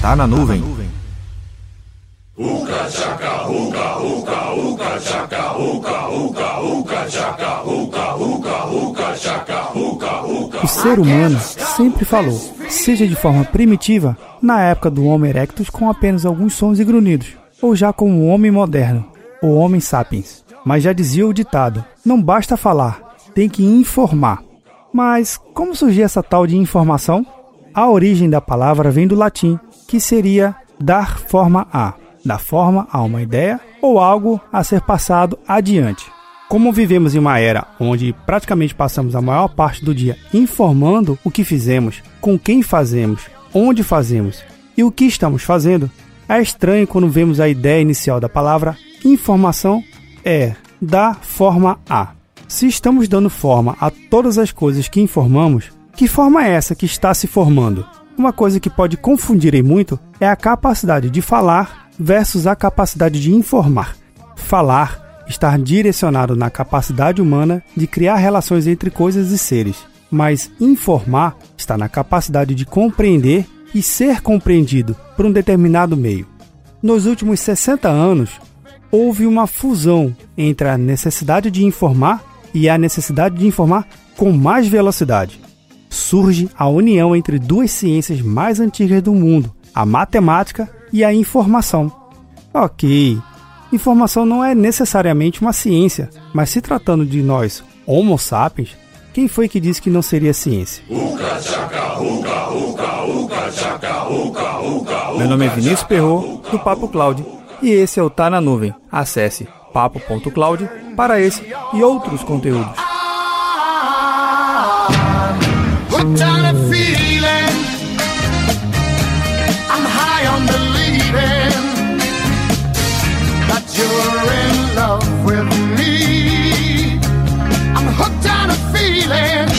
Tá na nuvem. O ser humano sempre falou, seja de forma primitiva, na época do Homo erectus com apenas alguns sons e grunhidos, ou já como o homem moderno, o Homem sapiens. Mas já dizia o ditado: não basta falar, tem que informar. Mas como surgiu essa tal de informação? A origem da palavra vem do latim, que seria dar forma a, dar forma a uma ideia ou algo a ser passado adiante. Como vivemos em uma era onde praticamente passamos a maior parte do dia informando o que fizemos, com quem fazemos, onde fazemos e o que estamos fazendo, é estranho quando vemos a ideia inicial da palavra informação é dar forma a. Se estamos dando forma a todas as coisas que informamos, que forma é essa que está se formando? Uma coisa que pode confundir em muito é a capacidade de falar versus a capacidade de informar. Falar está direcionado na capacidade humana de criar relações entre coisas e seres, mas informar está na capacidade de compreender e ser compreendido por um determinado meio. Nos últimos 60 anos, houve uma fusão entre a necessidade de informar e a necessidade de informar com mais velocidade. Surge a união entre duas ciências mais antigas do mundo, a matemática e a informação. Ok, informação não é necessariamente uma ciência, mas se tratando de nós, Homo sapiens, quem foi que disse que não seria ciência? Meu nome é Vinícius Perro do Papo Cloud, e esse é o Tá na Nuvem. Acesse papo.cloud para esse e outros conteúdos. land.